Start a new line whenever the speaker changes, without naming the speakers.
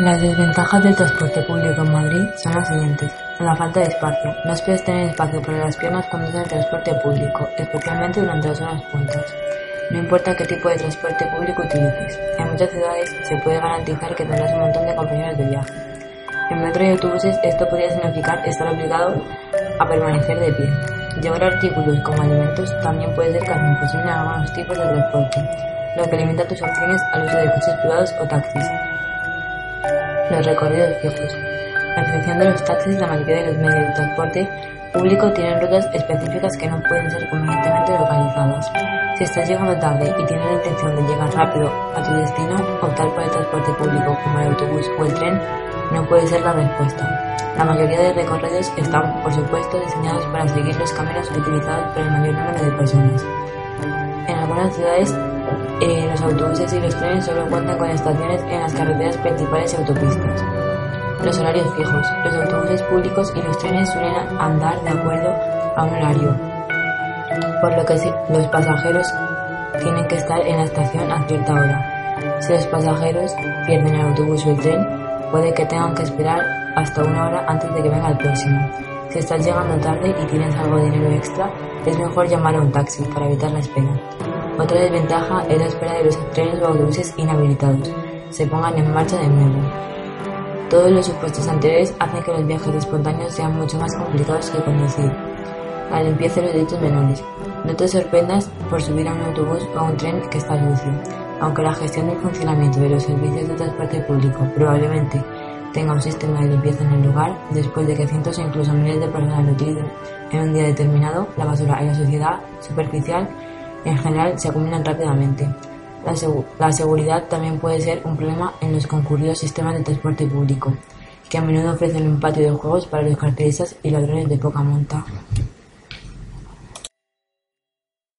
Las desventajas del transporte público en Madrid son las siguientes. La falta de espacio. No esperes tener espacio para las piernas cuando usas el transporte público, especialmente durante las horas puntas. No importa qué tipo de transporte público utilices. En muchas ciudades se puede garantizar que tendrás un montón de compañeros de viaje. En metro y autobuses esto podría significar estar obligado a permanecer de pie. Llevar artículos como alimentos también puede ser casi imposible en algunos tipos de transporte, lo que limita tus opciones al uso de coches privados o taxis. Los recorridos fijos. A excepción de los taxis, la mayoría de los medios de transporte público tienen rutas específicas que no pueden ser convenientemente localizadas. Si estás llegando tarde y tienes la intención de llegar rápido a tu destino, optar por el transporte público como el autobús o el tren no puede ser la respuesta. La mayoría de recorridos están, por supuesto, diseñados para seguir los caminos utilizados por el mayor número de personas. En algunas ciudades, eh, los autobuses y los trenes solo cuentan con estaciones en las carreteras principales y autopistas. Los horarios fijos. Los autobuses públicos y los trenes suelen andar de acuerdo a un horario, por lo que los pasajeros tienen que estar en la estación a cierta hora. Si los pasajeros pierden el autobús o el tren, puede que tengan que esperar hasta una hora antes de que venga el próximo. Si estás llegando tarde y tienes algo de dinero extra, es mejor llamar a un taxi para evitar la espera. Otra desventaja es la espera de los trenes o autobuses inhabilitados se pongan en marcha de nuevo. Todos los supuestos anteriores hacen que los viajes espontáneos sean mucho más complicados que conducir. La limpieza de los derechos menores. No te sorprendas por subir a un autobús o a un tren que está sucio, aunque la gestión y funcionamiento de los servicios de transporte público probablemente tenga un sistema de limpieza en el lugar, después de que cientos o incluso miles de personas lo utilicen en un día determinado, la basura y la suciedad superficial en general se acumulan rápidamente. La, seguridad también puede ser un problema en los concurridos sistemas de transporte público, que a menudo ofrecen un patio de juegos para los carteristas y ladrones de poca monta.